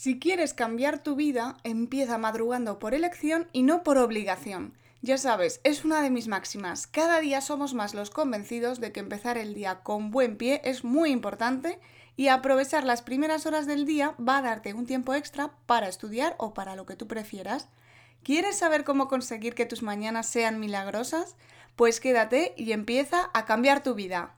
Si quieres cambiar tu vida, empieza madrugando por elección y no por obligación. Ya sabes, es una de mis máximas. Cada día somos más los convencidos de que empezar el día con buen pie es muy importante y aprovechar las primeras horas del día va a darte un tiempo extra para estudiar o para lo que tú prefieras. ¿Quieres saber cómo conseguir que tus mañanas sean milagrosas? Pues quédate y empieza a cambiar tu vida.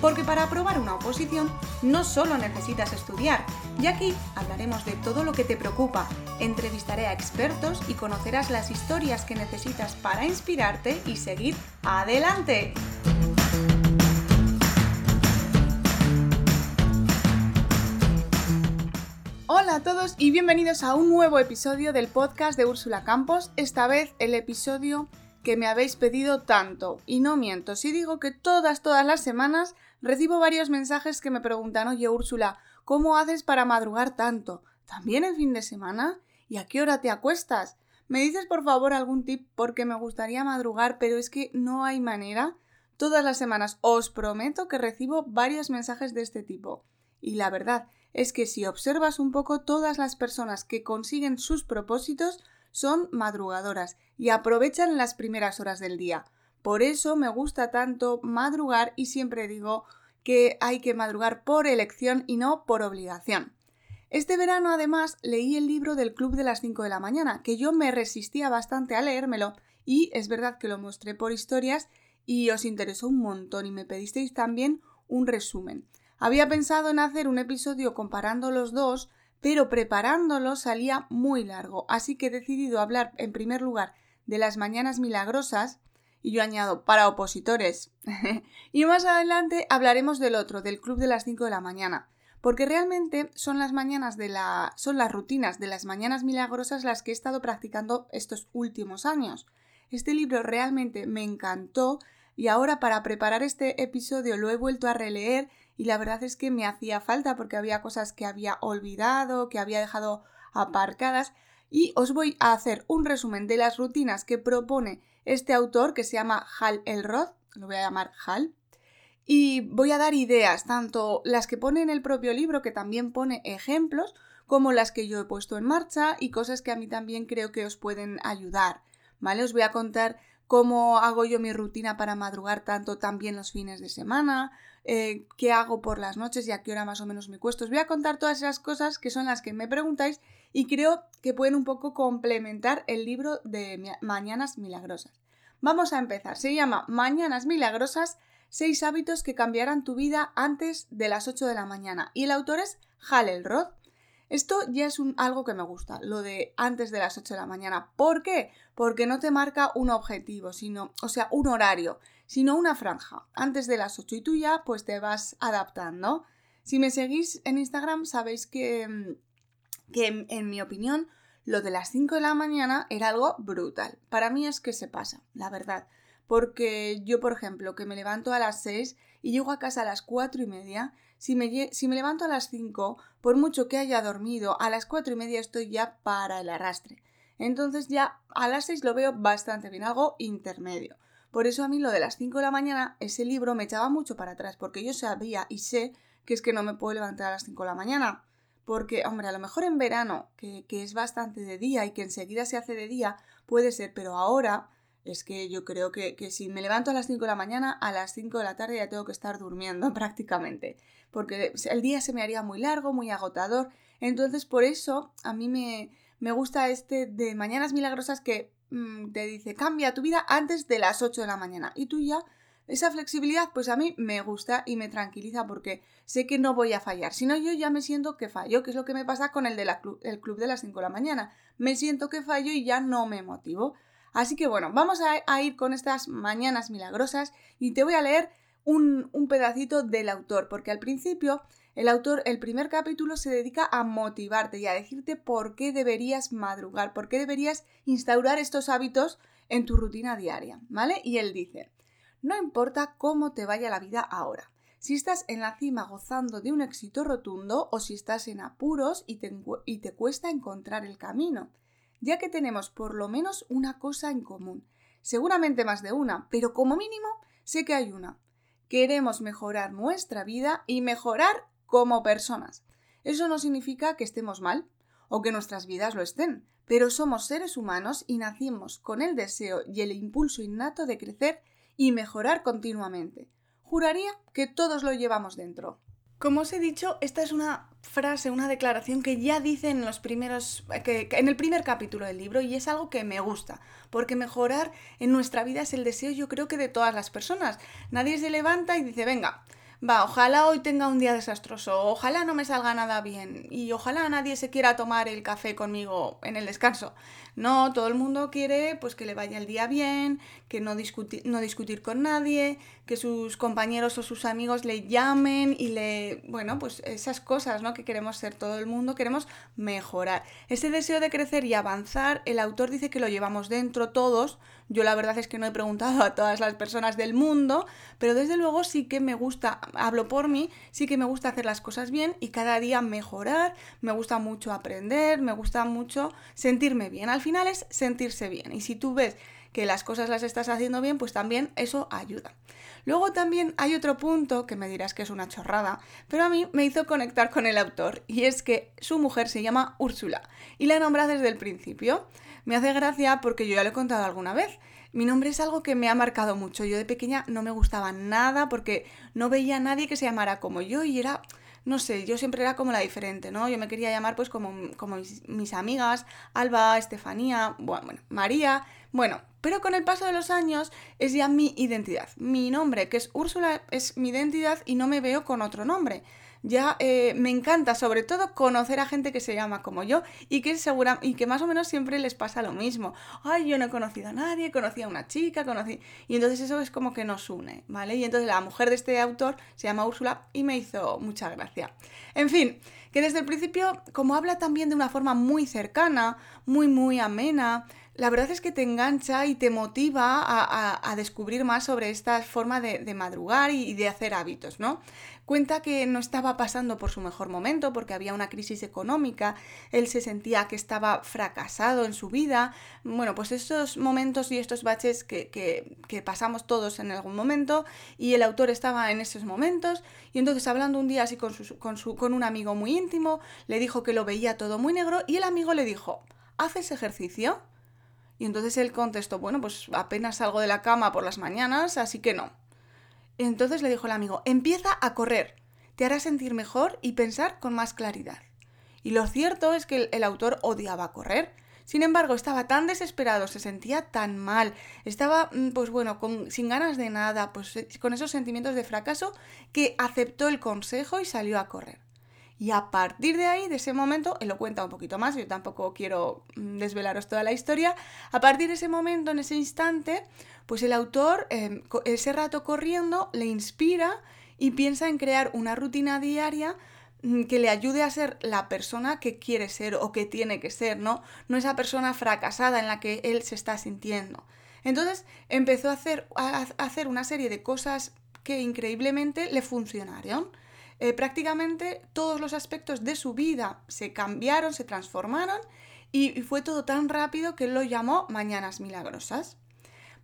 Porque para aprobar una oposición no solo necesitas estudiar, y aquí hablaremos de todo lo que te preocupa, entrevistaré a expertos y conocerás las historias que necesitas para inspirarte y seguir adelante. Hola a todos y bienvenidos a un nuevo episodio del podcast de Úrsula Campos, esta vez el episodio que me habéis pedido tanto. Y no miento, si digo que todas, todas las semanas recibo varios mensajes que me preguntan, oye Úrsula, ¿cómo haces para madrugar tanto? ¿También el fin de semana? ¿Y a qué hora te acuestas? ¿Me dices por favor algún tip porque me gustaría madrugar, pero es que no hay manera? Todas las semanas os prometo que recibo varios mensajes de este tipo. Y la verdad es que si observas un poco todas las personas que consiguen sus propósitos son madrugadoras y aprovechan las primeras horas del día. Por eso me gusta tanto madrugar y siempre digo que hay que madrugar por elección y no por obligación. Este verano además leí el libro del Club de las 5 de la mañana, que yo me resistía bastante a leérmelo y es verdad que lo mostré por historias y os interesó un montón y me pedisteis también un resumen. Había pensado en hacer un episodio comparando los dos, pero preparándolo salía muy largo, así que he decidido hablar en primer lugar de las mañanas milagrosas y yo añado para opositores. y más adelante hablaremos del otro, del club de las 5 de la mañana, porque realmente son las mañanas de la son las rutinas de las mañanas milagrosas las que he estado practicando estos últimos años. Este libro realmente me encantó y ahora para preparar este episodio lo he vuelto a releer y la verdad es que me hacía falta porque había cosas que había olvidado, que había dejado aparcadas y os voy a hacer un resumen de las rutinas que propone este autor que se llama Hal Elrod, lo voy a llamar Hal, y voy a dar ideas, tanto las que pone en el propio libro, que también pone ejemplos, como las que yo he puesto en marcha y cosas que a mí también creo que os pueden ayudar. ¿Vale? Os voy a contar cómo hago yo mi rutina para madrugar tanto también los fines de semana, eh, qué hago por las noches y a qué hora más o menos me cuesto. Os voy a contar todas esas cosas que son las que me preguntáis y creo que pueden un poco complementar el libro de Mañanas Milagrosas. Vamos a empezar. Se llama Mañanas Milagrosas, seis hábitos que cambiarán tu vida antes de las 8 de la mañana. Y el autor es Hal Elrod. Esto ya es algo que me gusta, lo de antes de las 8 de la mañana. ¿Por qué? Porque no te marca un objetivo, sino, o sea, un horario, sino una franja. Antes de las 8 y tú ya pues te vas adaptando. Si me seguís en Instagram sabéis que, mm, que en mi opinión lo de las 5 de la mañana era algo brutal. Para mí es que se pasa, la verdad. Porque yo, por ejemplo, que me levanto a las 6 y llego a casa a las 4 y media, si me, si me levanto a las 5, por mucho que haya dormido, a las 4 y media estoy ya para el arrastre. Entonces ya a las 6 lo veo bastante bien, algo intermedio. Por eso a mí lo de las 5 de la mañana, ese libro me echaba mucho para atrás, porque yo sabía y sé que es que no me puedo levantar a las 5 de la mañana. Porque, hombre, a lo mejor en verano, que, que es bastante de día y que enseguida se hace de día, puede ser, pero ahora es que yo creo que, si me levanto a las 5 de la mañana, a las 5 de la tarde ya tengo que estar durmiendo prácticamente, porque el día se me haría muy largo, muy agotador. Entonces, por eso a mí me, me gusta este de Mañanas Milagrosas que mm, te dice, cambia tu vida antes de las 8 de la mañana. Y tú ya, esa flexibilidad, pues a mí me gusta y me tranquiliza porque sé que no voy a fallar. Si no, yo ya me siento que fallo, que es lo que me pasa con el, de la el club de las 5 de la mañana. Me siento que fallo y ya no me motivo. Así que bueno, vamos a, ir con estas mañanas milagrosas y te voy a leer un, un pedacito del autor, porque al principio el autor, el primer capítulo se dedica a motivarte y a decirte por qué deberías madrugar, por qué deberías instaurar estos hábitos en tu rutina diaria, ¿vale? Y él dice, no importa cómo te vaya la vida ahora, si estás en la cima gozando de un éxito rotundo o si estás en apuros y te, cuesta encontrar el camino, ya que tenemos por lo menos una cosa en común, seguramente más de una, pero como mínimo sé que hay una. Queremos mejorar nuestra vida y mejorar como personas. Eso no significa que estemos mal o que nuestras vidas lo estén, pero somos seres humanos y nacimos con el deseo y el impulso innato de crecer y mejorar continuamente. Juraría que todos lo llevamos dentro. Como os he dicho, esta es una frase, una declaración que ya dice en los primeros, que, en el primer capítulo del libro y es algo que me gusta, porque mejorar en nuestra vida es el deseo yo creo que de todas las personas. Nadie se levanta y dice, venga, va, ojalá hoy tenga un día desastroso, ojalá no me salga nada bien y ojalá nadie se quiera tomar el café conmigo en el descanso. No, todo el mundo quiere pues que le vaya el día bien, que no, no discutir con nadie, que sus compañeros o sus amigos le llamen y le, bueno, pues esas cosas, ¿no? Que queremos ser todo el mundo, queremos mejorar. Ese deseo de crecer y avanzar, el autor dice que lo llevamos dentro todos. Yo la verdad es que no he preguntado a todas las personas del mundo, pero desde luego sí que me gusta, hablo por mí, sí que me gusta hacer las cosas bien y cada día mejorar, me gusta mucho aprender, me gusta mucho sentirme bien. Al final es sentirse bien. Y si tú ves que las cosas las estás haciendo bien, pues también eso ayuda. Luego también hay otro punto que me dirás que es una chorrada, pero a mí me hizo conectar con el autor y es que su mujer se llama Úrsula y la nombra desde el principio. Me hace gracia porque yo ya lo he contado alguna vez. Mi nombre es algo que me ha marcado mucho. Yo de pequeña no me gustaba nada porque no veía a nadie que se llamara como yo y era no sé, yo siempre era como la diferente, ¿no? Yo me quería llamar pues como, como mis, amigas, Alba, Estefanía, bueno, María, bueno, pero con el paso de los años es ya mi identidad. Mi nombre, que es Úrsula, es mi identidad y no me veo con otro nombre ya eh, me encanta sobre todo conocer a gente que se llama como yo y que segura y que más o menos siempre les pasa lo mismo. Ay, yo no he conocido a nadie, conocí a una chica, conocí y entonces eso es como que nos une, ¿vale? Y entonces la mujer de este autor se llama Úrsula y me hizo mucha gracia. En fin, que desde el principio, como habla también de una forma muy cercana, muy muy amena, la verdad es que te engancha y te motiva a, descubrir más sobre esta forma de, madrugar y, de hacer hábitos, ¿no? Cuenta que no estaba pasando por su mejor momento porque había una crisis económica, él se sentía que estaba fracasado en su vida. Bueno, pues estos momentos y estos baches que, pasamos todos en algún momento y el autor estaba en esos momentos y entonces hablando un día así con, con, su, con un amigo muy íntimo, le dijo que lo veía todo muy negro y el amigo le dijo, ¿haces ejercicio? Y entonces él contestó, bueno, pues apenas salgo de la cama por las mañanas, así que no. Entonces le dijo el amigo, empieza a correr, te hará sentir mejor y pensar con más claridad. Y lo cierto es que el, autor odiaba correr. Sin embargo, estaba tan desesperado, se sentía tan mal, estaba, mm, pues bueno, con, sin ganas de nada, pues eh, con esos sentimientos de fracaso, que aceptó el consejo y salió a correr. Y a partir de ahí, de ese momento, él lo cuenta un poquito más, yo tampoco quiero mm, desvelaros toda la historia, a partir de ese momento, en ese instante, pues el autor, em, ese rato corriendo, le inspira y piensa en crear una rutina diaria mm, que le ayude a ser la persona que quiere ser o que tiene que ser, ¿no? No esa persona fracasada en la que él se está sintiendo. Entonces empezó a hacer, a hacer una serie de cosas que increíblemente le funcionaron. Eh, prácticamente todos los aspectos de su vida se cambiaron, se transformaron y, fue todo tan rápido que él lo llamó Mañanas Milagrosas.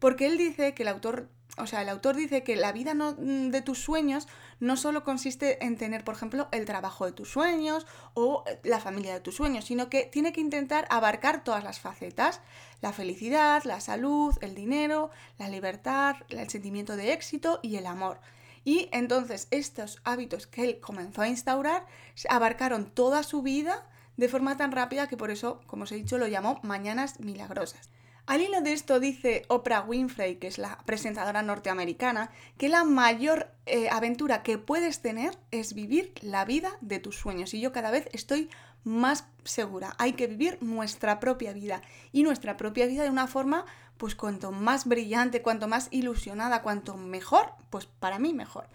Porque él dice que el autor, o sea, el autor dice que la vida no, mm, de tus sueños no solo consiste en tener, por ejemplo, el trabajo de tus sueños o eh, la familia de tus sueños, sino que tiene que intentar abarcar todas las facetas, la felicidad, la salud, el dinero, la libertad, el sentimiento de éxito y el amor. Y entonces estos hábitos que él comenzó a instaurar abarcaron toda su vida de forma tan rápida que por eso, como os he dicho, lo llamó Mañanas Milagrosas. Al hilo de esto dice Oprah Winfrey, que es la presentadora norteamericana, que la mayor eh, aventura que puedes tener es vivir la vida de tus sueños. Y yo cada vez estoy más segura. Hay que vivir nuestra propia vida. Y nuestra propia vida de una forma pues cuanto más brillante, cuanto más ilusionada, cuanto mejor, pues para mí mejor.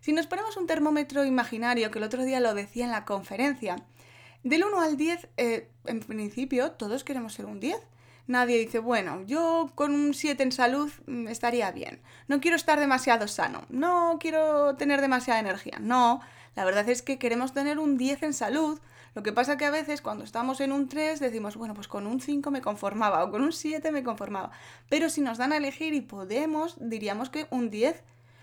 Si nos ponemos un termómetro imaginario, que el otro día lo decía en la conferencia, del 1 al 10, eh, en principio todos queremos ser un 10. Nadie dice, bueno, yo con un 7 en salud mm, estaría bien. No quiero estar demasiado sano. No quiero tener demasiada energía. No, la verdad es que queremos tener un 10 en salud. Lo que pasa que a veces cuando estamos en un 3 decimos, bueno, pues con un 5 me conformaba o con un 7 me conformaba. Pero si nos dan a elegir y podemos, diríamos que un 10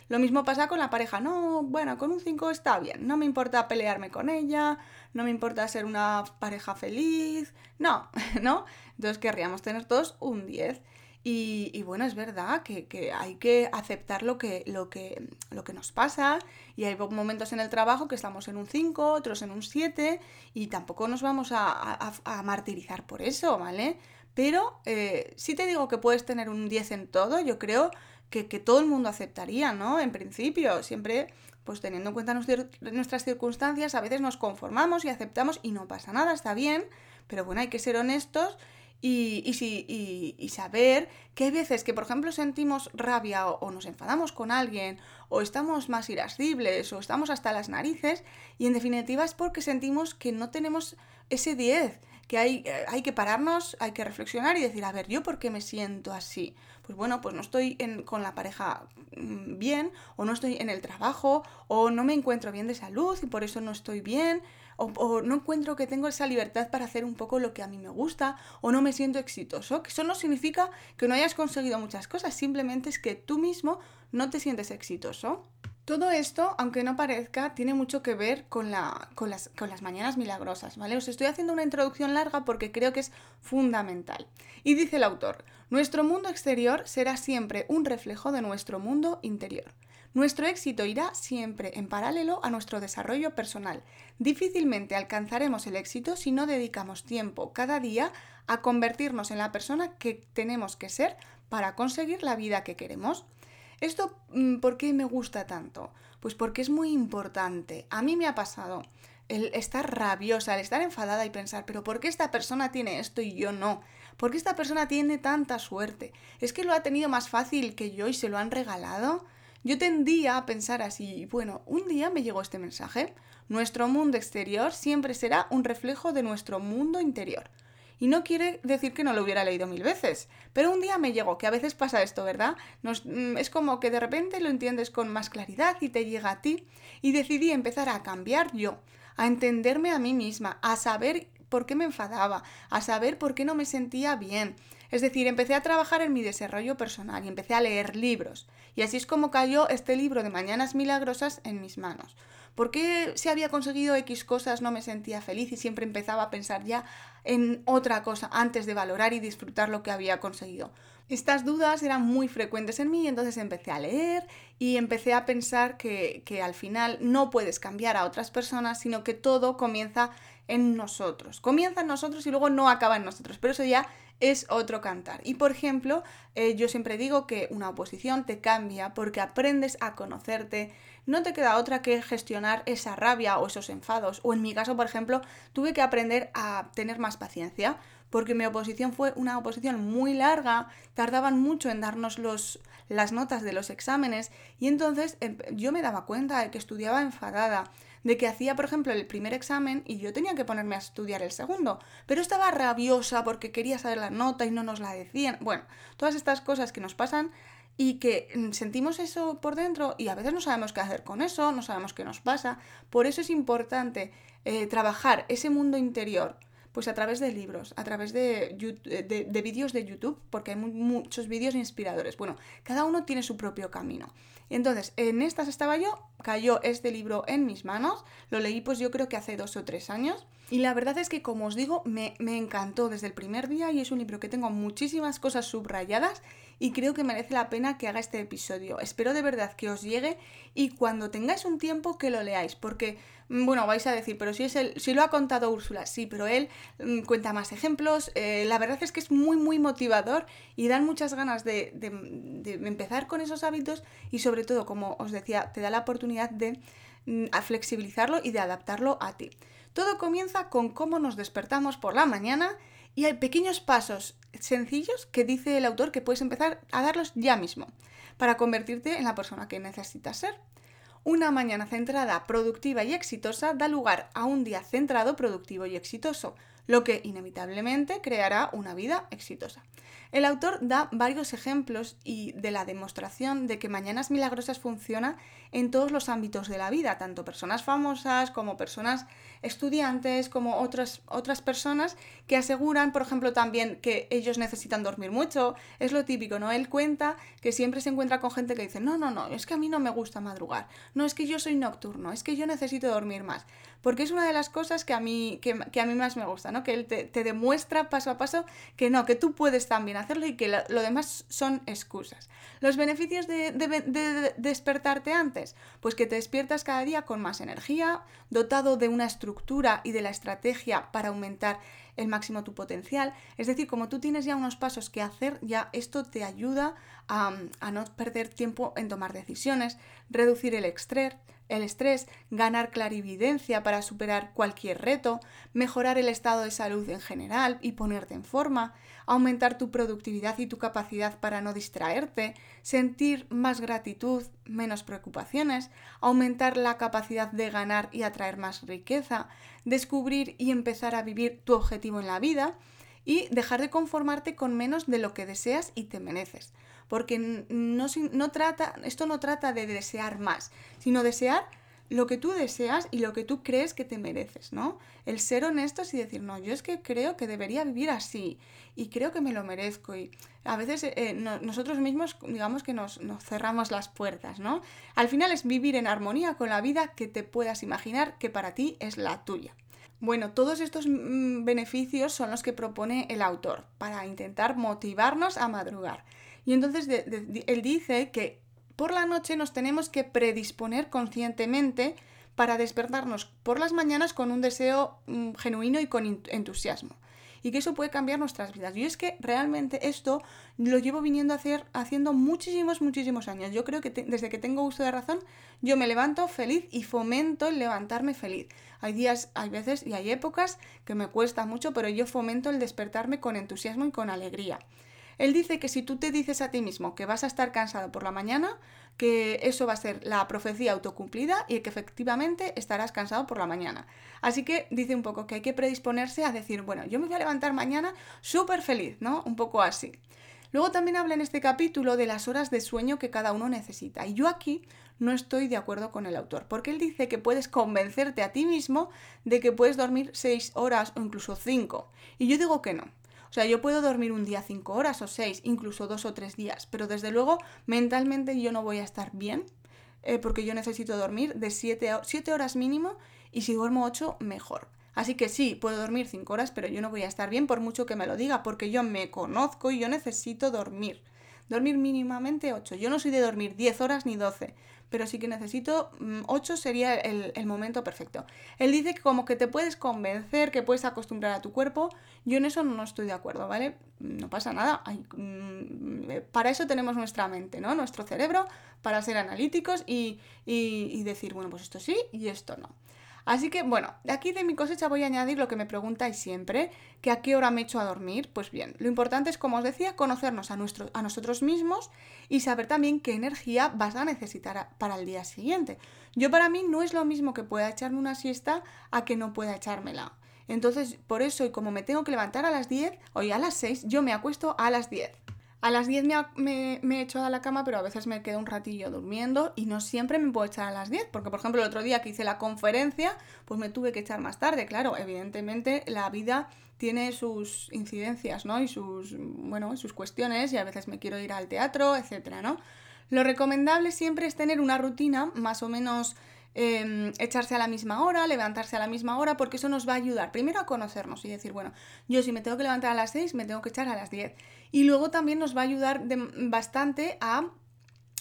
lo mismo pasa con la pareja. No, bueno, con un 5 está bien. No me importa pelearme con ella, no me importa ser una pareja feliz. No, ¿no? Entonces querríamos tener todos un 10. Y, bueno, es verdad que, hay que aceptar lo que, lo, que, lo que nos pasa y hay momentos en el trabajo que estamos en un 5, otros en un 7 y tampoco nos vamos a, martirizar por eso, ¿vale? Pero eh, si te digo que puedes tener un 10 en todo, yo creo que, todo el mundo aceptaría, ¿no? En principio, siempre pues teniendo en cuenta nuestras circunstancias, a veces nos conformamos y aceptamos y no pasa nada, está bien, pero bueno, hay que ser honestos y, y, y, saber que hay veces que, por ejemplo, sentimos rabia o, nos enfadamos con alguien o estamos más irascibles o estamos hasta las narices y en definitiva es porque sentimos que no tenemos ese 10, que hay, eh, hay que pararnos, hay que reflexionar y decir, a ver, ¿yo por qué me siento así? Pues bueno, pues no estoy con la pareja mm, bien, o no estoy en el trabajo, o no me encuentro bien de salud y por eso no estoy bien, o, no encuentro que tengo esa libertad para hacer un poco lo que a mí me gusta, o no me siento exitoso. Que eso no significa que no hayas conseguido muchas cosas, simplemente es que tú mismo no te sientes exitoso. Todo esto, aunque no parezca, tiene mucho que ver con, la, con, las, con, las, mañanas milagrosas, ¿vale? Os estoy haciendo una introducción larga porque creo que es fundamental. Y dice el autor, nuestro mundo exterior será siempre un reflejo de nuestro mundo interior. Nuestro éxito irá siempre en paralelo a nuestro desarrollo personal. Difícilmente alcanzaremos el éxito si no dedicamos tiempo cada día a convertirnos en la persona que tenemos que ser para conseguir la vida que queremos. ¿Esto mm, por qué me gusta tanto? Pues porque es muy importante. A mí me ha pasado el estar rabiosa, el estar enfadada y pensar, pero ¿por qué esta persona tiene esto y yo no? ¿Por qué esta persona tiene tanta suerte? ¿Es que lo ha tenido más fácil que yo y se lo han regalado? Yo tendía a pensar así, bueno, un día me llegó este mensaje, nuestro mundo exterior siempre será un reflejo de nuestro mundo interior. Y no quiere decir que no lo hubiera leído mil veces, pero un día me llegó, que a veces pasa esto, ¿verdad? Mm, es como que de repente lo entiendes con más claridad y te llega a ti, y decidí empezar a cambiar yo, a entenderme a mí misma, a saber por qué me enfadaba, a saber por qué no me sentía bien. Es decir, empecé a trabajar en mi desarrollo personal y empecé a leer libros. Y así es como cayó este libro de Mañanas Milagrosas en mis manos. ¿Por qué si había conseguido X cosas no me sentía feliz y siempre empezaba a pensar ya en otra cosa antes de valorar y disfrutar lo que había conseguido? Estas dudas eran muy frecuentes en mí y entonces empecé a leer y empecé a pensar que, que al final no puedes cambiar a otras personas, sino que todo comienza en nosotros. Comienza en nosotros y luego no acaba en nosotros, pero eso ya es otro cantar. Y por ejemplo, eh, yo siempre digo que una oposición te cambia porque aprendes a conocerte, no te queda otra que gestionar esa rabia o esos enfados. O en mi caso, por ejemplo, tuve que aprender a tener más paciencia porque mi oposición fue una oposición muy larga, tardaban mucho en darnos los, las notas de los exámenes y entonces em, yo me daba cuenta de que estudiaba enfadada de que hacía, por ejemplo, el primer examen y yo tenía que ponerme a estudiar el segundo, pero estaba rabiosa porque quería saber la nota y no nos la decían. Bueno, todas estas cosas que nos pasan y que mm, sentimos eso por dentro y a veces no sabemos qué hacer con eso, no sabemos qué nos pasa. Por eso es importante eh, trabajar ese mundo interior pues a través de libros, a través de, de, vídeos de YouTube, porque hay muchos vídeos inspiradores. Bueno, cada uno tiene su propio camino. Entonces, en estas estaba yo, cayó este libro en mis manos, lo leí pues yo creo que hace dos o tres años, y la verdad es que como os digo, me, me encantó desde el primer día y es un libro que tengo muchísimas cosas subrayadas y creo que merece la pena que haga este episodio. Espero de verdad que os llegue y cuando tengáis un tiempo que lo leáis, porque, bueno, vais a decir, pero si, es el, si lo ha contado Úrsula, sí, pero él mm, cuenta más ejemplos, eh, la verdad es que es muy, muy motivador y dan muchas ganas de, empezar con esos hábitos y sobre todo, como os decía, te da la oportunidad de mm, flexibilizarlo y de adaptarlo a ti. Todo comienza con cómo nos despertamos por la mañana y hay pequeños pasos sencillos que dice el autor que puedes empezar a darlos ya mismo para convertirte en la persona que necesitas ser. Una mañana centrada, productiva y exitosa da lugar a un día centrado, productivo y exitoso. lo que inevitablemente creará una vida exitosa. El autor da varios ejemplos y de la demostración de que Mañanas Milagrosas funciona en todos los ámbitos de la vida, tanto personas famosas como personas estudiantes, como otras, otras personas que aseguran, por ejemplo, también que ellos necesitan dormir mucho. Es lo típico, ¿no? Él cuenta que siempre se encuentra con gente que dice, no, no, no, es que a mí no me gusta madrugar, no, es que yo soy nocturno, es que yo necesito dormir más. Porque es una de las cosas que a mí, que, a mí más me gusta, ¿no? Que él te, te demuestra paso a paso que no, que tú puedes también hacerlo y que lo, demás son excusas. Los beneficios de, despertarte antes, pues que te despiertas cada día con más energía, dotado de una estructura y de la estrategia para aumentar el máximo tu potencial. Es decir, como tú tienes ya unos pasos que hacer, ya esto te ayuda a, no perder tiempo en tomar decisiones, reducir el el estrés, ganar clarividencia para superar cualquier reto, mejorar el estado de salud en general y ponerte en forma, aumentar tu productividad y tu capacidad para no distraerte, sentir más gratitud, menos preocupaciones, aumentar la capacidad de ganar y atraer más riqueza, descubrir y empezar a vivir tu objetivo en la vida y dejar de conformarte con menos de lo que deseas y te mereces. Porque no, no trata, esto no trata de desear más, sino desear lo que tú deseas y lo que tú crees que te mereces, ¿no? El ser honestos y decir, no, yo es que creo que debería vivir así y creo que me lo merezco y a veces eh, nosotros mismos digamos que nos, nos, cerramos las puertas, ¿no? Al final es vivir en armonía con la vida que te puedas imaginar que para ti es la tuya. Bueno, todos estos mm, beneficios son los que propone el autor para intentar motivarnos a madrugar. Y entonces él dice que por la noche nos tenemos que predisponer conscientemente para despertarnos por las mañanas con un deseo mm, genuino y con entusiasmo. Y que eso puede cambiar nuestras vidas. Y es que realmente esto lo llevo viniendo haciendo muchísimos, muchísimos años. Yo creo que desde que tengo uso de razón, yo me levanto feliz y fomento el levantarme feliz. Hay días, hay veces y hay épocas que me cuesta mucho, pero yo fomento el despertarme con entusiasmo y con alegría. Él dice que si tú te dices a ti mismo que vas a estar cansado por la mañana, que eso va a ser la profecía autocumplida y que efectivamente estarás cansado por la mañana. Así que dice un poco que hay que predisponerse a decir, bueno, yo me voy a levantar mañana súper feliz, ¿no? Un poco así. Luego también habla en este capítulo de las horas de sueño que cada uno necesita. Y yo aquí no estoy de acuerdo con el autor, porque él dice que puedes convencerte a ti mismo de que puedes dormir 6 horas o incluso 5. Y yo digo que no. O sea, yo puedo dormir un día cinco horas o seis, incluso dos o tres días, pero desde luego mentalmente yo no voy a estar bien eh, porque yo necesito dormir de siete, siete horas mínimo y si duermo ocho, mejor. Así que sí, puedo dormir cinco horas, pero yo no voy a estar bien por mucho que me lo diga, porque yo me conozco y yo necesito dormir. Dormir mínimamente 8. Yo no soy de dormir 10 horas ni 12, pero sí que necesito 8 mm, sería el, momento perfecto. Él dice que como que te puedes convencer, que puedes acostumbrar a tu cuerpo. Yo en eso no estoy de acuerdo, ¿vale? No pasa nada. Mm, eh, para eso tenemos nuestra mente, ¿no? Nuestro cerebro, para ser analíticos y, y decir, bueno, pues esto sí y esto no. Así que bueno, de aquí de mi cosecha voy a añadir lo que me preguntáis siempre, que a qué hora me echo a dormir. Pues bien, lo importante es, como os decía, conocernos a, nosotros mismos y saber también qué energía vas a necesitar para el día siguiente. Yo para mí no es lo mismo que pueda echarme una siesta a que no pueda echármela. Entonces, por eso, y como me tengo que levantar a las 10 o a las 6, yo me acuesto a las 10. A las 10 me, he hecho a la cama, pero a veces me quedo un ratillo durmiendo y no siempre me puedo echar a las 10, porque por ejemplo el otro día que hice la conferencia, pues me tuve que echar más tarde. Claro, evidentemente la vida tiene sus incidencias, ¿no? Y sus, bueno, sus cuestiones y a veces me quiero ir al teatro, etcétera, ¿no? Lo recomendable siempre es tener una rutina más o menos Em, echarse a la misma hora, levantarse a la misma hora, porque eso nos va a ayudar primero a conocernos y decir, bueno, yo si me tengo que levantar a las 6, me tengo que echar a las 10. Y luego también nos va a ayudar bastante a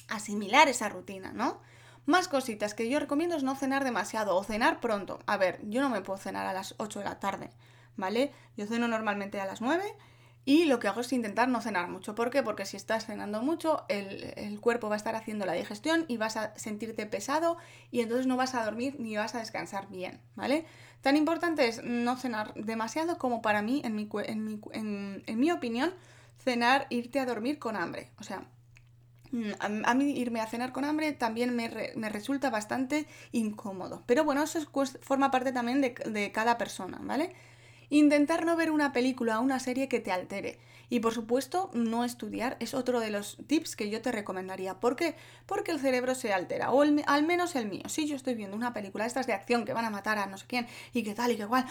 asimilar esa rutina, ¿no? Más cositas que yo recomiendo es no cenar demasiado o cenar pronto. A ver, yo no me puedo cenar a las 8 de la tarde, ¿vale? Yo ceno normalmente a las 9 y lo que hago es intentar no cenar mucho. ¿Por qué? Porque si estás cenando mucho, el, cuerpo va a estar haciendo la digestión y vas a sentirte pesado y entonces no vas a dormir ni vas a descansar bien, ¿vale? Tan importante es no cenar demasiado como para mí, en mi, en mi, opinión, cenar, irte a dormir con hambre. O sea, mm, a, mí irme a cenar con hambre también me, resulta bastante incómodo. Pero bueno, eso forma parte también de, de cada persona, ¿vale? Intentar no ver una película o una serie que te altere. Y por supuesto, no estudiar es otro de los tips que yo te recomendaría. ¿Por qué? Porque el cerebro se altera, o al menos el mío. Si yo estoy viendo una película de estas de acción que van a matar a no sé quién y qué tal y qué cual,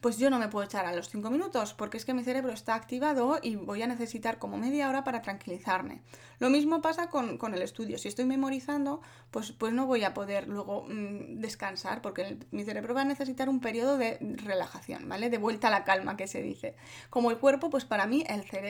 pues yo no me puedo echar a los 5 minutos porque es que mi cerebro está activado y voy a necesitar como media hora para tranquilizarme. Lo mismo pasa con, el estudio. Si estoy memorizando, pues, pues no voy a poder luego mm, descansar porque mi cerebro va a necesitar un periodo de relajación, ¿vale? De vuelta a la calma que se dice. Como el cuerpo, pues para mí el cerebro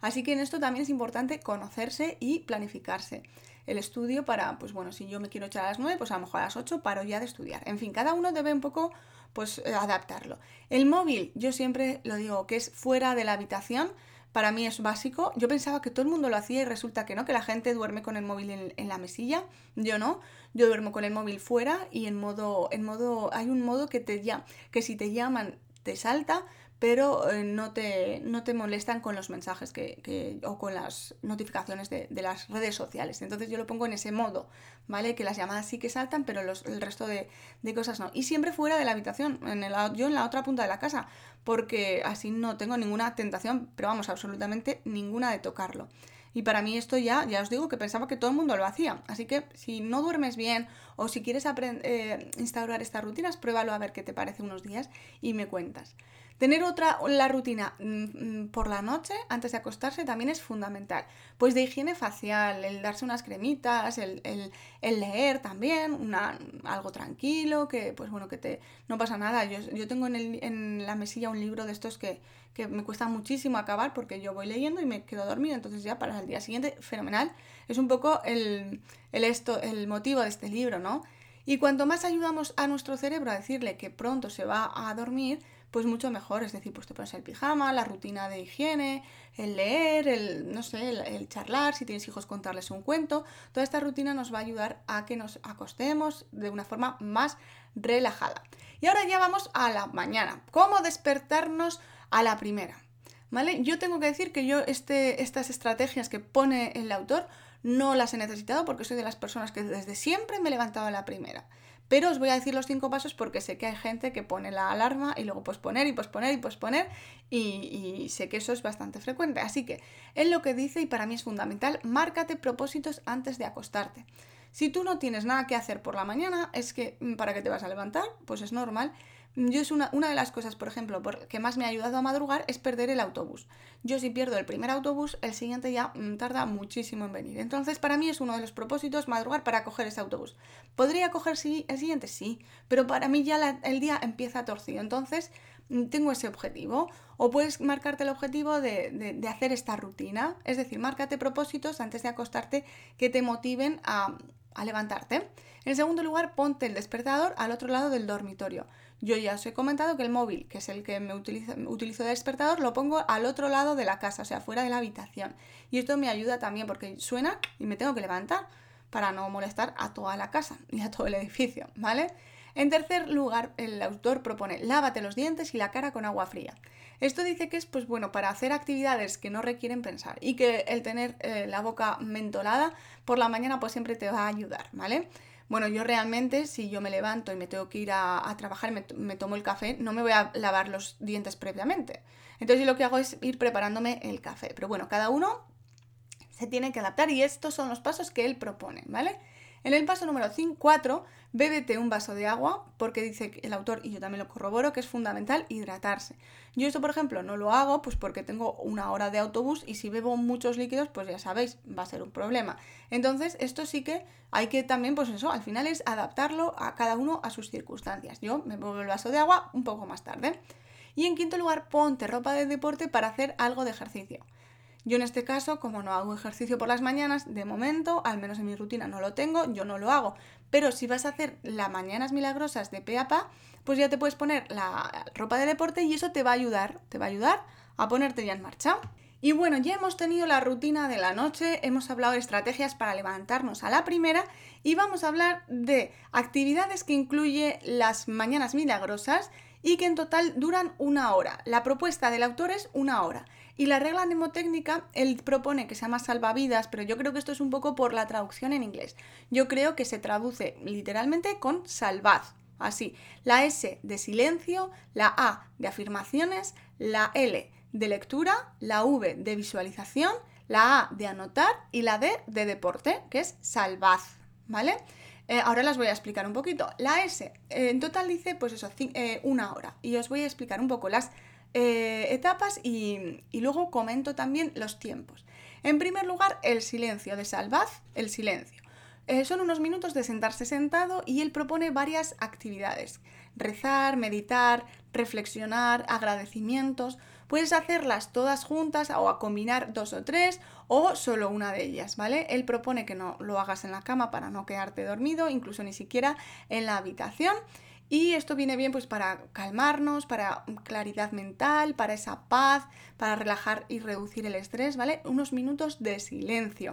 Así que en esto también es importante conocerse y planificarse. El estudio para, pues bueno, si yo me quiero echar a las 9, pues a lo mejor a las 8 paro ya de estudiar. En fin, cada uno debe un poco pues eh, adaptarlo. El móvil, yo siempre lo digo, que es fuera de la habitación, para mí es básico. Yo pensaba que todo el mundo lo hacía y resulta que no, que la gente duerme con el móvil en, la mesilla. Yo no. Yo duermo con el móvil fuera y en modo, en modo, hay un modo que te llama, que si te llaman te salta, pero eh, no, te, no te molestan con los mensajes que, o con las notificaciones de, las redes sociales. Entonces yo lo pongo en ese modo, ¿vale? Que las llamadas sí que saltan, pero el resto de, cosas no. Y siempre fuera de la habitación, en el, yo en la otra punta de la casa, porque así no tengo ninguna tentación, pero vamos, absolutamente ninguna de tocarlo. Y para mí esto ya, ya os digo que pensaba que todo el mundo lo hacía. Así que si no duermes bien o si quieres eh, instaurar estas rutinas, pruébalo a ver qué te parece unos días y me cuentas. Tener otra, la rutina mm, mm, por la noche antes de acostarse también es fundamental. Pues de higiene facial, el darse unas cremitas, el, leer también, una, algo tranquilo, que pues bueno, que te no pasa nada. Yo, yo tengo en, el, en, la mesilla un libro de estos que, que me cuesta muchísimo acabar porque yo voy leyendo y me quedo dormido, entonces ya para el día siguiente, fenomenal. Es un poco el, el, esto, el motivo de este libro, ¿no? Y cuanto más ayudamos a nuestro cerebro a decirle que pronto se va a dormir, pues mucho mejor. Es decir, pues te pones el pijama, la rutina de higiene, el leer, el, no sé, el, charlar, si tienes hijos contarles un cuento. Toda esta rutina nos va a ayudar a que nos acostemos de una forma más relajada. Y ahora ya vamos a la mañana. ¿Cómo despertarnos a la primera? ¿Vale? Yo tengo que decir que yo este, estas estrategias que pone el autor no las he necesitado porque soy de las personas que desde siempre me he levantado a la primera. Pero os voy a decir los cinco pasos porque sé que hay gente que pone la alarma y luego posponer y posponer y posponer y, sé que eso es bastante frecuente. Así que él lo que dice y para mí es fundamental, márcate propósitos antes de acostarte. Si tú no tienes nada que hacer por la mañana, es que mm, para qué te vas a levantar, pues es normal. Yo es una, de las cosas, por ejemplo, que más me ha ayudado a madrugar es perder el autobús. Yo si pierdo el primer autobús, el siguiente ya mm, tarda muchísimo en venir. Entonces, para mí es uno de los propósitos madrugar para coger ese autobús. ¿Podría coger el siguiente? Sí, pero para mí ya el día empieza torcido. Entonces, mm, tengo ese objetivo. O puedes marcarte el objetivo de, hacer esta rutina. Es decir, márcate propósitos antes de acostarte que te motiven a, a levantarte. En segundo lugar, ponte el despertador al otro lado del dormitorio. Yo ya os he comentado que el móvil, que es el que me utilizo, de despertador, lo pongo al otro lado de la casa, o sea, fuera de la habitación. Y esto me ayuda también porque suena y me tengo que levantar para no molestar a toda la casa y a todo el edificio, ¿vale? En tercer lugar, el autor propone lávate los dientes y la cara con agua fría. Esto dice que es pues bueno para hacer actividades que no requieren pensar y que el tener eh, la boca mentolada por la mañana pues siempre te va a ayudar, ¿vale? Bueno, yo realmente, si yo me levanto y me tengo que ir a, trabajar y me, tomo el café, no me voy a lavar los dientes previamente. Entonces, lo que hago es ir preparándome el café. Pero bueno, cada uno se tiene que adaptar y estos son los pasos que él propone, ¿vale? En el paso número 4, bébete un vaso de agua, porque dice el autor, y yo también lo corroboro, que es fundamental hidratarse. Yo esto, por ejemplo, no lo hago pues porque tengo una hora de autobús y si bebo muchos líquidos, pues ya sabéis, va a ser un problema. Entonces, esto sí que hay que también, pues eso, al final es adaptarlo a cada uno a sus circunstancias. Yo me bebo el vaso de agua un poco más tarde. Y en quinto lugar, ponte ropa de deporte para hacer algo de ejercicio. Yo en este caso, como no hago ejercicio por las mañanas, de momento, al menos en mi rutina no lo tengo, yo no lo hago. Pero si vas a hacer las mañanas milagrosas de pe a pa, pues ya te puedes poner la ropa de deporte y eso te va a ayudar, te va a ayudar a ponerte ya en marcha. Y bueno, ya hemos tenido la rutina de la noche, hemos hablado de estrategias para levantarnos a la primera y vamos a hablar de actividades que incluye las mañanas milagrosas y que en total duran una hora. La propuesta del autor es una hora. Y la regla mnemotécnica, él propone que se llama salvavidas, pero yo creo que esto es un poco por la traducción en inglés. Yo creo que se traduce literalmente con salvad, así. La S de silencio, la A de afirmaciones, la L de lectura, la V de visualización, la A de anotar y la D de deporte, que es salvaz, ¿vale? Eh, ahora las voy a explicar un poquito. La S, eh, en total dice, pues eso, eh, una hora. Y os voy a explicar un poco las etapas y, luego comento también los tiempos. En primer lugar, el silencio de Salvaz, el silencio. son unos minutos de sentarse sentado y él propone varias actividades. Rezar, meditar, reflexionar, agradecimientos. Puedes hacerlas todas juntas o a combinar dos o tres o solo una de ellas, ¿vale? Él propone que no lo hagas en la cama para no quedarte dormido, incluso ni siquiera en la habitación. Y esto viene bien pues para calmarnos, para claridad mental, para esa paz, para relajar y reducir el estrés, ¿vale? Unos minutos de silencio.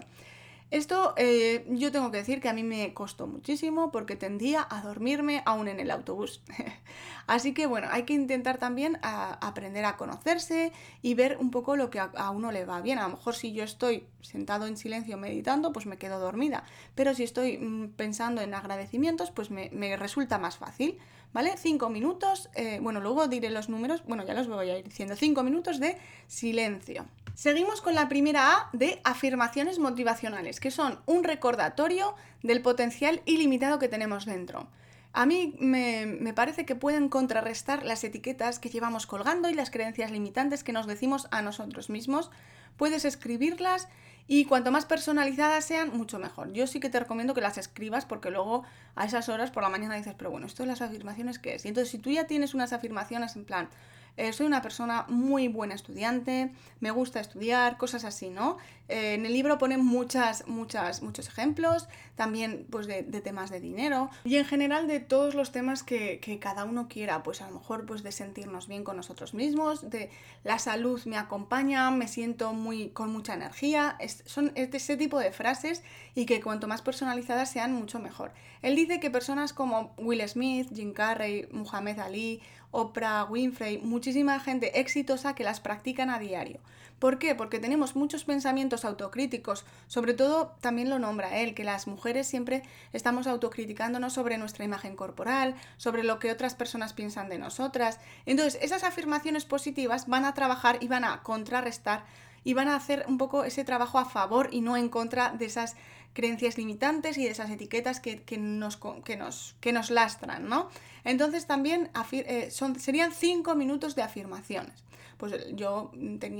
Esto eh, yo tengo que decir que a mí me costó muchísimo porque tendía a dormirme aún en el autobús. Así que bueno, hay que intentar también aprender a conocerse y ver un poco lo que a, uno le va bien. A lo mejor si yo estoy sentado en silencio meditando, pues me quedo dormida. Pero si estoy mm, pensando en agradecimientos, pues me, resulta más fácil. ¿Vale? Cinco minutos, eh, bueno, luego diré los números, bueno, ya los voy a ir diciendo. Cinco minutos de silencio. Seguimos con la primera A de afirmaciones motivacionales, que son un recordatorio del potencial ilimitado que tenemos dentro. A mí me, parece que pueden contrarrestar las etiquetas que llevamos colgando y las creencias limitantes que nos decimos a nosotros mismos. Puedes escribirlas y cuanto más personalizadas sean, mucho mejor. Yo sí que te recomiendo que las escribas porque luego a esas horas por la mañana dices, pero bueno, esto de las afirmaciones, ¿qué es? Y entonces si tú ya tienes unas afirmaciones en plan, eh, soy una persona muy buena estudiante, me gusta estudiar, cosas así, ¿no? Eh, en el libro ponen muchas, muchas, muchos ejemplos, también pues de, temas de dinero y en general de todos los temas que, cada uno quiera, pues a lo mejor pues de sentirnos bien con nosotros mismos, de la salud me acompaña, me siento muy con mucha energía, son ese tipo de frases y que cuanto más personalizadas sean mucho mejor. Él dice que personas como Will Smith, Jim Carrey, Muhammad Ali, Oprah Winfrey, muchísima gente exitosa que las practican a diario. ¿Por qué? Porque tenemos muchos pensamientos autocríticos, sobre todo también lo nombra él, que las mujeres siempre estamos autocriticándonos sobre nuestra imagen corporal, sobre lo que otras personas piensan de nosotras. Entonces, esas afirmaciones positivas van a trabajar y van a contrarrestar y van a hacer un poco ese trabajo a favor y no en contra de esas creencias limitantes y de esas etiquetas que, nos, que, nos, que nos lastran, ¿no? Entonces también eh, son, serían cinco minutos de afirmaciones. Pues yo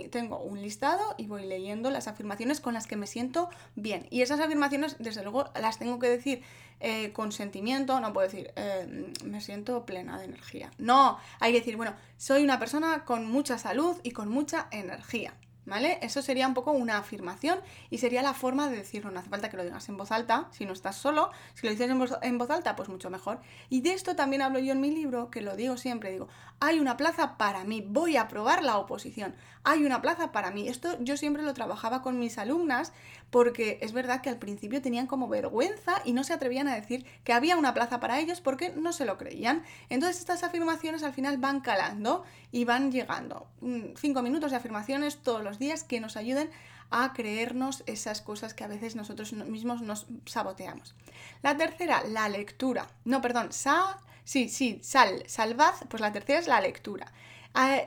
tengo un listado y voy leyendo las afirmaciones con las que me siento bien. Y esas afirmaciones, desde luego, las tengo que decir eh, con sentimiento, no puedo decir, eh, me siento plena de energía. No, hay que decir, bueno, soy una persona con mucha salud y con mucha energía. ¿Vale? Eso sería un poco una afirmación y sería la forma de decirlo. No hace falta que lo digas en voz alta, si no estás solo. Si lo dices en voz, alta, pues mucho mejor. Y de esto también hablo yo en mi libro, que lo digo siempre, digo, hay una plaza para mí, voy a probar la oposición, hay una plaza para mí. Esto yo siempre lo trabajaba con mis alumnas porque es verdad que al principio tenían como vergüenza y no se atrevían a decir que había una plaza para ellos porque no se lo creían. Entonces estas afirmaciones al final van calando y van llegando. Mm, cinco minutos de afirmaciones todos los días que nos ayuden a creernos esas cosas que a veces nosotros mismos nos saboteamos. La tercera, la lectura. No, perdón, sa, sí, sí, sal, salvad, pues la tercera es la lectura.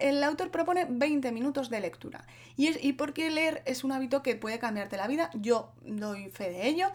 El autor propone 20 minutos de lectura. ¿Y, es, ¿Y por qué leer es un hábito que puede cambiarte la vida? Yo doy fe de ello.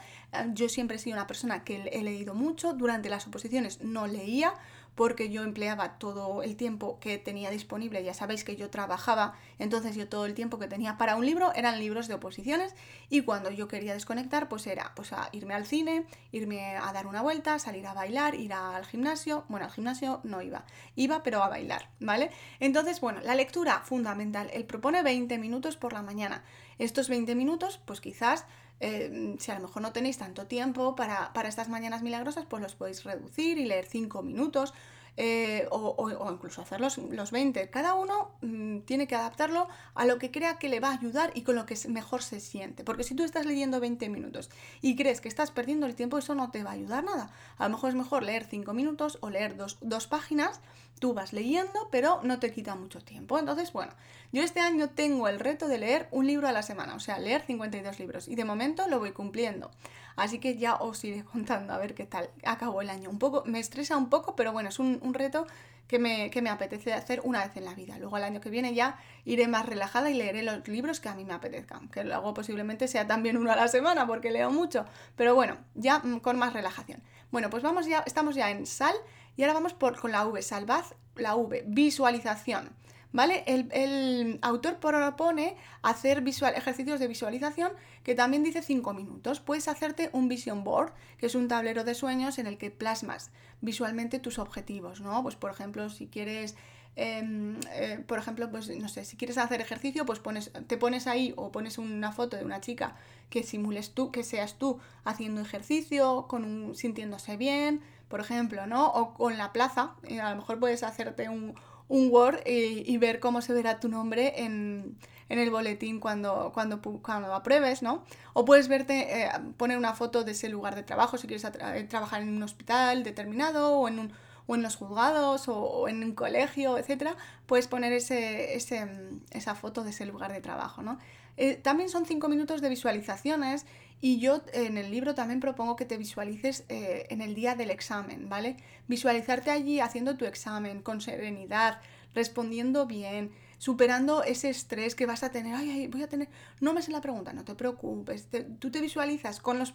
Yo siempre he sido una persona que he leído mucho. Durante las oposiciones no leía porque yo empleaba todo el tiempo que tenía disponible, ya sabéis que yo trabajaba, entonces yo todo el tiempo que tenía para un libro eran libros de oposiciones y cuando yo quería desconectar pues era pues irme al cine, irme a dar una vuelta, salir a bailar, ir al gimnasio, bueno al gimnasio no iba, iba pero a bailar, ¿vale? Entonces bueno, la lectura fundamental, él propone 20 minutos por la mañana, estos 20 minutos pues quizás eh, si a lo mejor no tenéis tanto tiempo para, estas mañanas milagrosas, pues los podéis reducir y leer 5 minutos. Eh, o, incluso hacer los, 20. Cada uno mm, tiene que adaptarlo a lo que crea que le va a ayudar y con lo que mejor se siente. Porque si tú estás leyendo 20 minutos y crees que estás perdiendo el tiempo, eso no te va a ayudar nada. A lo mejor es mejor leer 5 minutos o leer dos, dos páginas tú vas leyendo, pero no te quita mucho tiempo. Entonces, bueno, yo este año tengo el reto de leer un libro a la semana, o sea, leer 52 libros, y de momento lo voy cumpliendo. Así que ya os iré contando a ver qué tal acabó el año. Un poco, me estresa un poco, pero bueno, es un, reto que me, que me, apetece hacer una vez en la vida. Luego el año que viene ya iré más relajada y leeré los libros que a mí me apetezcan. Que luego posiblemente sea también uno a la semana porque leo mucho. Pero bueno, ya mm, con más relajación. Bueno, pues vamos ya, estamos ya en sal y ahora vamos por, con la V, salvad la V, visualización. ¿Vale? El, autor propone hacer visual, ejercicios de visualización que también dice 5 minutos. Puedes hacerte un vision board, que es un tablero de sueños en el que plasmas visualmente tus objetivos, ¿no? Pues por ejemplo, si quieres em, eh, por ejemplo, pues no sé, si quieres hacer ejercicio, pues pones, te pones ahí o pones una foto de una chica que simules tú, que seas tú haciendo ejercicio, con un, sintiéndose bien, por ejemplo, ¿no? O con la plaza, eh, a lo mejor puedes hacerte un, un Word y, ver cómo se verá tu nombre en, el boletín cuando, cuando, cuando, apruebes, ¿no? O puedes verte, eh, poner una foto de ese lugar de trabajo si quieres eh, trabajar en un hospital determinado o en, un, o en los juzgados o, en un colegio, etc. Puedes poner ese, ese, esa foto de ese lugar de trabajo, ¿no? Eh, también son cinco minutos de visualizaciones y yo en el libro también propongo que te visualices eh, en el día del examen, ¿vale? Visualizarte allí haciendo tu examen con serenidad, respondiendo bien, superando ese estrés que vas a tener. Ay, ay, voy a tener. No me sé la pregunta, no te preocupes. tú te visualizas con los.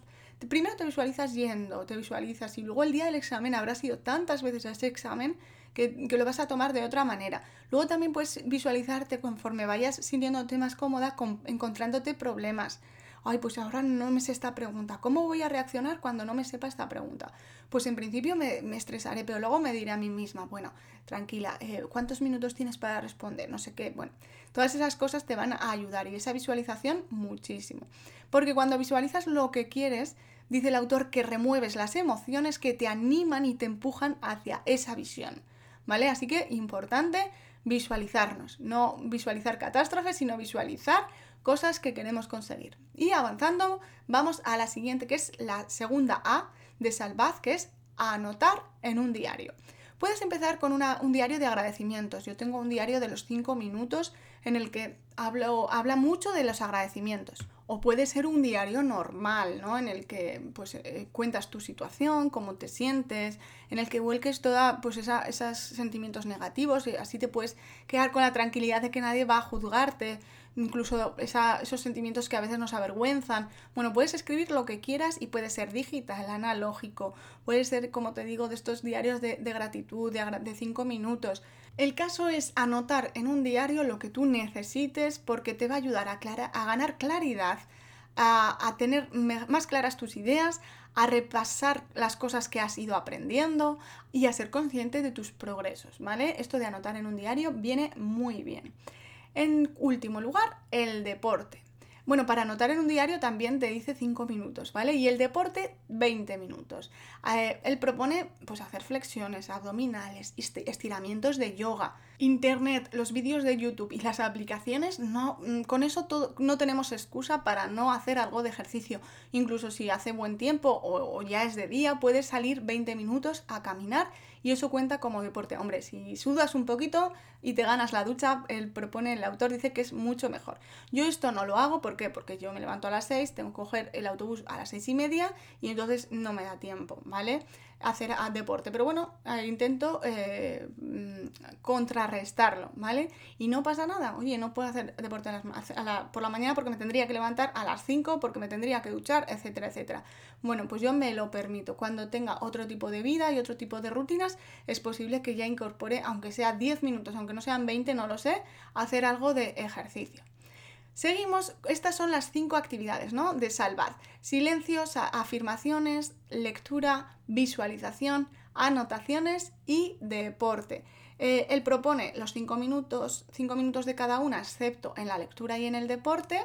Primero te visualizas yendo, te visualizas y luego el día del examen habrás ido tantas veces a ese examen que, lo vas a tomar de otra manera. Luego también puedes visualizarte conforme vayas sintiéndote más cómoda, encontrándote problemas ay, pues ahora no me sé esta pregunta, ¿cómo voy a reaccionar cuando no me sepa esta pregunta? Pues en principio me, estresaré, pero luego me diré a mí misma, bueno, tranquila, eh, ¿cuántos minutos tienes para responder? No sé qué, bueno, todas esas cosas te van a ayudar y esa visualización muchísimo. Porque cuando visualizas lo que quieres, dice el autor que remueves las emociones que te animan y te empujan hacia esa visión. ¿Vale? Así que importante visualizarnos, no visualizar catástrofes, sino visualizar cosas que queremos conseguir. Y avanzando, vamos a la siguiente, que es la segunda A de Salvaz, que es anotar en un diario. Puedes empezar con un diario de agradecimientos. Yo tengo un diario de los 5 minutos en el que hablo, habla mucho de los agradecimientos. O puede ser un diario normal, ¿no? En el que pues, eh, cuentas tu situación, cómo te sientes, en el que vuelques todos pues, esos sentimientos negativos y así te puedes quedar con la tranquilidad de que nadie va a juzgarte incluso esos sentimientos que a veces nos avergüenzan. Bueno, puedes escribir lo que quieras y puede ser digital, analógico, puede ser, como te digo, de estos diarios de, gratitud, de cinco minutos. El caso es anotar en un diario lo que tú necesites porque te va a ayudar a, ganar claridad, a, a tener más claras tus ideas, a repasar las cosas que has ido aprendiendo y a ser consciente de tus progresos, ¿vale? Esto de anotar en un diario viene muy bien. En último lugar, el deporte. Bueno, para anotar en un diario también te dice 5 minutos, ¿vale? Y el deporte 20 minutos. Eh, él propone pues hacer flexiones, abdominales, estiramientos de yoga, internet, los vídeos de YouTube y las aplicaciones, no, mm, con eso todo, no tenemos excusa para no hacer algo de ejercicio. Incluso si hace buen tiempo o, o ya es de día, puedes salir 20 minutos a caminar y eso cuenta como deporte. Hombre, si sudas un poquito y te ganas la ducha, él propone, el autor dice que es mucho mejor. Yo esto no lo hago, ¿por qué? Porque yo me levanto a las 6, tengo que coger el autobús a las 6 y media y entonces no me da tiempo, ¿vale? Hacer deporte. Pero bueno, eh, intento eh, contrarrestarlo, ¿vale? Y no pasa nada. Oye, no puedo hacer deporte por la mañana porque me tendría que levantar a las 5, porque me tendría que duchar, etcétera, etcétera. Bueno, pues yo me lo permito. Cuando tenga otro tipo de vida y otro tipo de rutinas, es posible que ya incorpore, aunque sea 10 minutos, aunque no sean 20, no lo sé, hacer algo de ejercicio. Seguimos, estas son las cinco actividades ¿no? de Salvad. Silencios, afirmaciones, lectura, visualización, anotaciones y deporte. Eh, él propone los cinco minutos, cinco minutos de cada una, excepto en la lectura y en el deporte,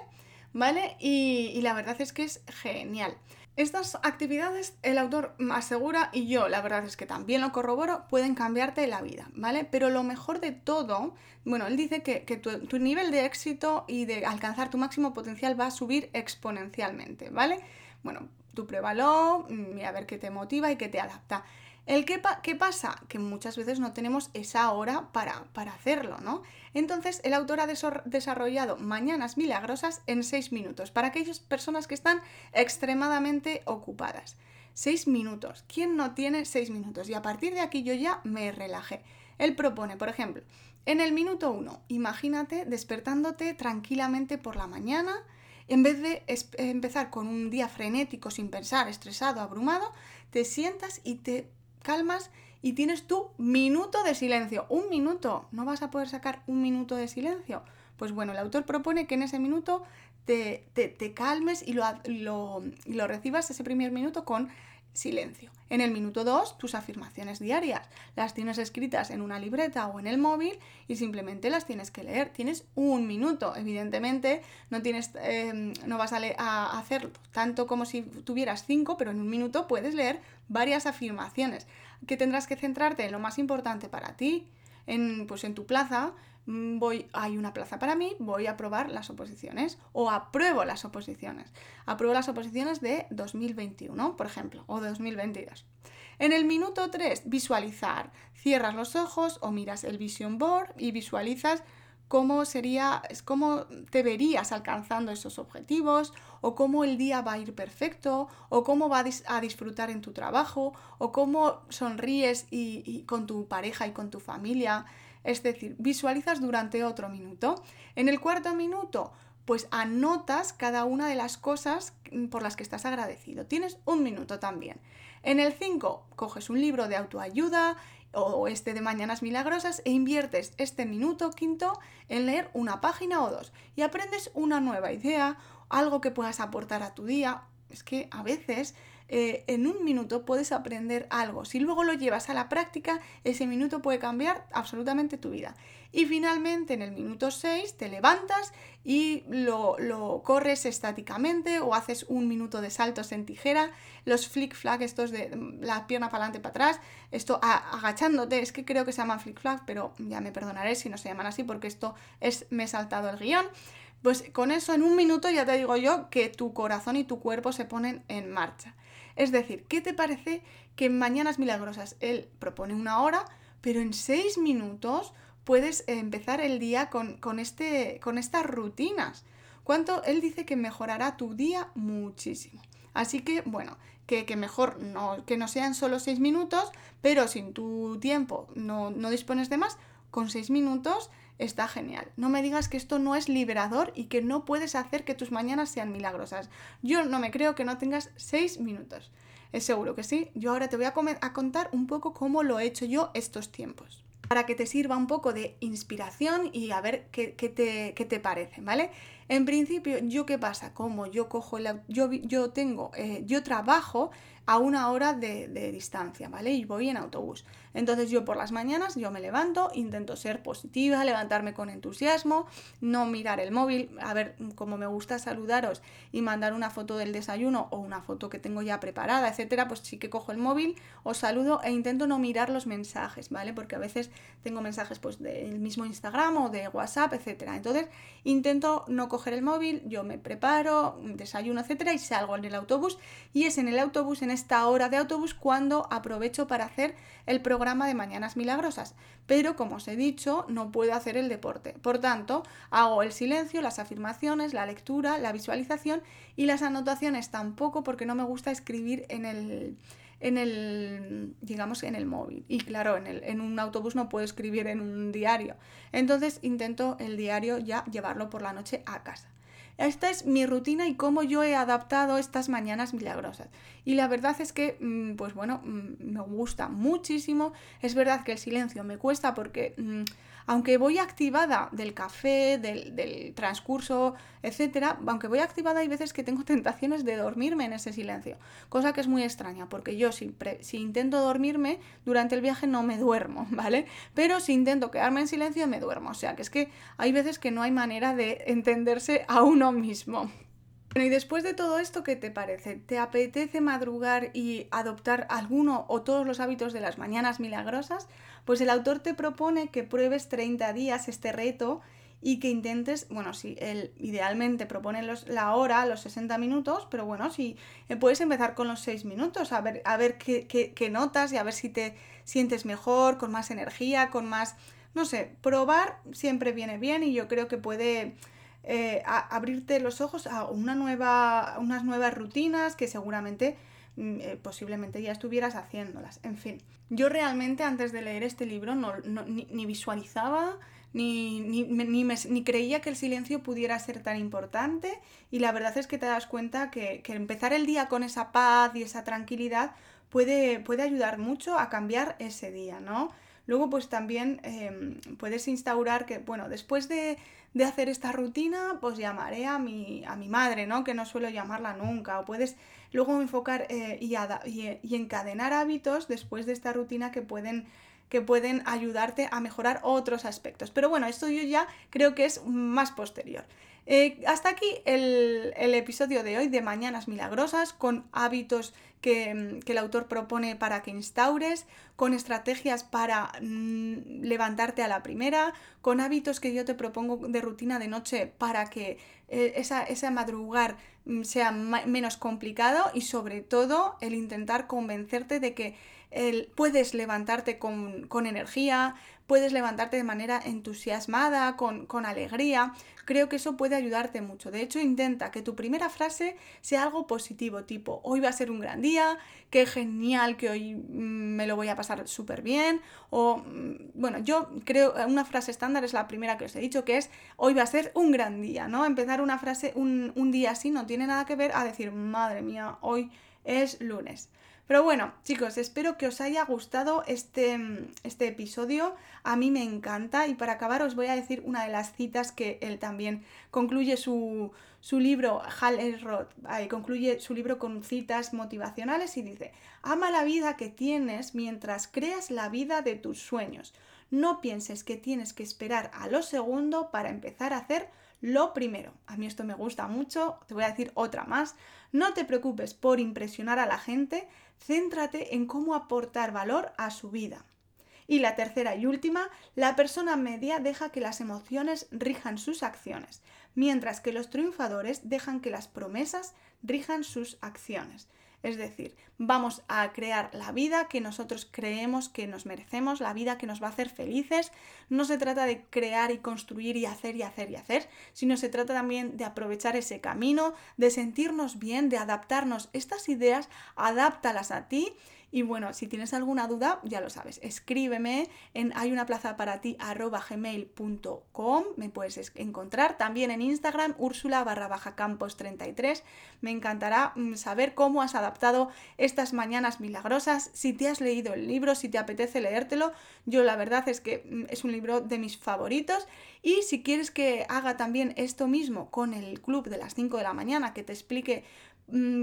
¿vale? y la verdad es que es genial. Estas actividades el autor asegura, y yo la verdad es que también lo corroboro, pueden cambiarte la vida, ¿vale? Pero lo mejor de todo, bueno, él dice que, tu, nivel de éxito y de alcanzar tu máximo potencial va a subir exponencialmente, ¿vale? Bueno, tú pruébalo, mira a ver qué te motiva y qué te adapta. El qué, ¿Qué pasa? Que muchas veces no tenemos esa hora para, para hacerlo, ¿no? Entonces, el autor ha desarrollado Mañanas Milagrosas en 6 minutos para aquellas personas que están extremadamente ocupadas. 6 minutos. ¿Quién no tiene 6 minutos? Y a partir de aquí yo ya me relajé. Él propone, por ejemplo, en el minuto 1, imagínate despertándote tranquilamente por la mañana, en vez de empezar con un día frenético, sin pensar, estresado, abrumado, te sientas y te calmas y tienes tu minuto de silencio. Un minuto. ¿No vas a poder sacar un minuto de silencio? Pues bueno, el autor propone que en ese minuto te, te, calmes y lo, lo, lo recibas ese primer minuto con silencio. En el minuto 2, tus afirmaciones diarias. Las tienes escritas en una libreta o en el móvil y simplemente las tienes que leer. Tienes un minuto. Evidentemente, no, tienes, em, no vas a, a hacer tanto como si tuvieras cinco, pero en un minuto puedes leer varias afirmaciones. Que tendrás que centrarte en lo más importante para ti, en, pues en tu plaza, voy, hay una plaza para mí, voy a probar las oposiciones o apruebo las oposiciones. Apruebo las oposiciones de 2021, por ejemplo, o de 2022. En el minuto 3, visualizar. Cierras los ojos o miras el vision board y visualizas cómo sería, cómo te verías alcanzando esos objetivos, o cómo el día va a ir perfecto, o cómo vas a disfrutar en tu trabajo, o cómo sonríes y con tu pareja y con tu familia. Es decir, visualizas durante otro minuto. En el cuarto minuto, pues anotas cada una de las cosas por las que estás agradecido. Tienes un minuto también. En el 5, coges un libro de autoayuda o este de Mañanas Milagrosas e inviertes este minuto quinto en leer una página o dos y aprendes una nueva idea, algo que puedas aportar a tu día. Es que a veces eh, en un minuto puedes aprender algo. Si luego lo llevas a la práctica, ese minuto puede cambiar absolutamente tu vida. Y finalmente, en el minuto 6, te levantas y lo, corres estáticamente o haces un minuto de saltos en tijera, los flick flag, estos de mm, la pierna para adelante, para atrás, esto agachándote, es que creo que se llaman flick flag, pero ya me perdonaré si no se llaman así porque esto es, me he saltado el guion. Pues con eso en un minuto ya te digo yo que tu corazón y tu cuerpo se ponen en marcha. Es decir, ¿qué te parece que en Mañanas Milagrosas él propone una hora, pero en seis minutos puedes empezar el día con, este, con estas rutinas? ¿Cuánto? Él dice que mejorará tu día muchísimo. Así que, bueno, que, mejor no, que no sean solo seis minutos, pero sin tu tiempo no, no dispones de más, con seis minutos está genial. No me digas que esto no es liberador y que no puedes hacer que tus mañanas sean milagrosas. Yo no me creo que no tengas seis minutos. Es seguro que sí. Yo ahora te voy a, a contar un poco cómo lo he hecho yo estos tiempos para que te sirva un poco de inspiración y a ver qué, te, te, parece, ¿vale? En principio, ¿yo qué pasa? Como yo cojo la, yo, yo tengo, eh, yo trabajo a una hora de, distancia, ¿vale? Y voy en autobús. Entonces yo por las mañanas yo me levanto, intento ser positiva, levantarme con entusiasmo, no mirar el móvil, a ver, como me gusta saludaros y mandar una foto del desayuno o una foto que tengo ya preparada, etcétera, pues sí que cojo el móvil, os saludo e intento no mirar los mensajes, ¿vale? Porque a veces tengo mensajes pues del mismo Instagram o de WhatsApp, etcétera. Entonces intento no el móvil, yo me preparo, desayuno, etcétera, y salgo en el autobús y es en el autobús en esta hora de autobús cuando aprovecho para hacer el programa de Mañanas Milagrosas. Pero como os he dicho, no puedo hacer el deporte. Por tanto, hago el silencio, las afirmaciones, la lectura, la visualización y las anotaciones tampoco porque no me gusta escribir en el en el, digamos, en el móvil. Y claro, en, el, en un autobús no puedo escribir en un diario. Entonces intento el diario ya llevarlo por la noche a casa. Esta es mi rutina y cómo yo he adaptado estas mañanas milagrosas. Y la verdad es que, mm, pues bueno, mm, me gusta muchísimo. Es verdad que el silencio me cuesta porque mm, aunque voy activada del café, del, transcurso, etcétera, aunque voy activada hay veces que tengo tentaciones de dormirme en ese silencio, cosa que es muy extraña, porque yo si, si intento dormirme durante el viaje no me duermo, ¿vale? Pero si intento quedarme en silencio me duermo, o sea que es que hay veces que no hay manera de entenderse a uno mismo. Bueno, y después de todo esto, ¿qué te parece? ¿Te apetece madrugar y adoptar alguno o todos los hábitos de las mañanas milagrosas? Pues el autor te propone que pruebes 30 días este reto y que intentes, bueno, si él idealmente propone los, la hora, los 60 minutos, pero bueno, si eh, puedes empezar con los 6 minutos, a ver, a ver qué, qué, notas y a ver si te sientes mejor, con más energía, con más, no sé, probar siempre viene bien y yo creo que puede... Eh, abrirte los ojos a una nueva, unas nuevas rutinas que seguramente mm, eh, posiblemente ya estuvieras haciéndolas. En fin, yo realmente antes de leer este libro no, ni, visualizaba ni, ni, ni, creía que el silencio pudiera ser tan importante y la verdad es que te das cuenta que, empezar el día con esa paz y esa tranquilidad puede, puede ayudar mucho a cambiar ese día, ¿no? Luego pues también em, puedes instaurar que, bueno, después de, hacer esta rutina, pues llamaré a mi, a mi madre, ¿no? Que no suelo llamarla nunca. O puedes luego enfocar eh, y, y encadenar hábitos después de esta rutina que pueden que pueden ayudarte a mejorar otros aspectos. Pero bueno, esto yo ya creo que es más posterior. Eh, hasta aquí el, episodio de hoy de Mañanas Milagrosas, con hábitos que, el autor propone para que instaures, con estrategias para mm, levantarte a la primera, con hábitos que yo te propongo de rutina de noche para que eh, esa, esa, madrugar mm, sea menos complicado y sobre todo el intentar convencerte de que puedes levantarte con, energía, puedes levantarte de manera entusiasmada, con, con, alegría. Creo que eso puede ayudarte mucho. De hecho, intenta que tu primera frase sea algo positivo, tipo, hoy va a ser un gran día, qué genial que hoy mm, me lo voy a pasar súper bien. O, mm, bueno, yo creo, una frase estándar es la primera que os he dicho, que es, hoy va a ser un gran día, ¿no? Empezar una frase, un, un día así, no tiene nada que ver a decir, madre mía, hoy es lunes. Pero bueno, chicos, espero que os haya gustado este, este episodio. A mí me encanta y para acabar os voy a decir una de las citas que él también concluye su, su libro, Hal Elrod, concluye su libro con citas motivacionales y dice, ama la vida que tienes mientras creas la vida de tus sueños. No pienses que tienes que esperar a lo segundo para empezar a hacer lo primero. A mí esto me gusta mucho, te voy a decir otra más. No te preocupes por impresionar a la gente, céntrate en cómo aportar valor a su vida. Y la tercera y última, la persona media deja que las emociones rijan sus acciones, mientras que los triunfadores dejan que las promesas rijan sus acciones. Es decir, vamos a crear la vida que nosotros creemos que nos merecemos, la vida que nos va a hacer felices. No se trata de crear y construir y hacer y hacer y hacer, sino se trata también de aprovechar ese camino, de sentirnos bien, de adaptarnos estas ideas, adáptalas a ti y bueno, si tienes alguna duda, ya lo sabes, escríbeme en hay una plaza para ti gmail.com, me puedes encontrar también en Instagram, úrsula barra baja campos 33. Me encantará mm, saber cómo has adaptado estas mañanas milagrosas, si te has leído el libro, si te apetece leértelo. Yo la verdad es que mm, es un libro de mis favoritos y si quieres que haga también esto mismo con el club de las 5 de la mañana, que te explique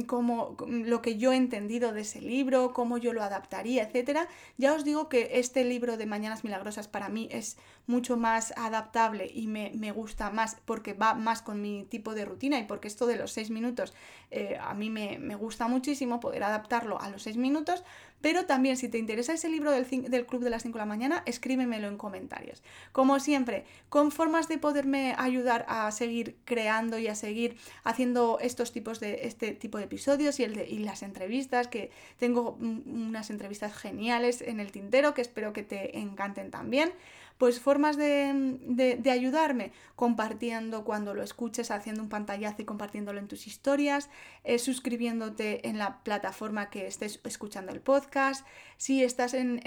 como lo que yo he entendido de ese libro, cómo yo lo adaptaría, etcétera. Ya os digo que este libro de Mañanas Milagrosas para mí es mucho más adaptable y me, gusta más porque va más con mi tipo de rutina y porque esto de los seis minutos eh, a mí me, me, gusta muchísimo poder adaptarlo a los seis minutos, pero también si te interesa ese libro del, Club de las 5 de la mañana, escríbemelo en comentarios. Como siempre, con formas de poderme ayudar a seguir creando y a seguir haciendo estos tipos de, este tipo de episodios y las entrevistas, que tengo unas entrevistas geniales en el tintero que espero que te encanten también. Pues formas de, ayudarme, compartiendo cuando lo escuches, haciendo un pantallazo y compartiéndolo en tus historias, eh, suscribiéndote en la plataforma que estés escuchando el podcast, si estás en,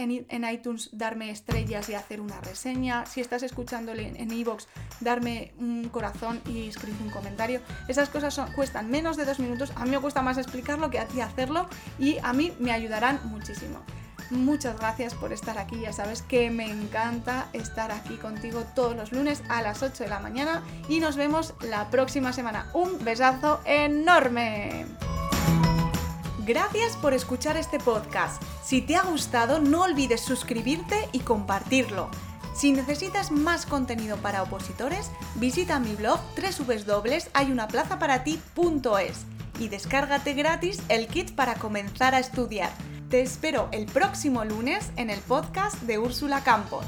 iTunes, darme estrellas y hacer una reseña, si estás escuchándole en iVoox, darme un corazón y escribir un comentario. Esas cosas cuestan menos de dos minutos, a mí me cuesta más explicarlo que a hacerlo y a mí me ayudarán muchísimo. Muchas gracias por estar aquí, ya sabes que me encanta estar aquí contigo todos los lunes a las 8 de la mañana y nos vemos la próxima semana. Un besazo enorme. Gracias por escuchar este podcast. Si te ha gustado, no olvides suscribirte y compartirlo. Si necesitas más contenido para opositores, visita mi blog www.hayunaplazaparati.es y descárgate gratis el kit para comenzar a estudiar. Te espero el próximo lunes en el podcast de Úrsula Campos.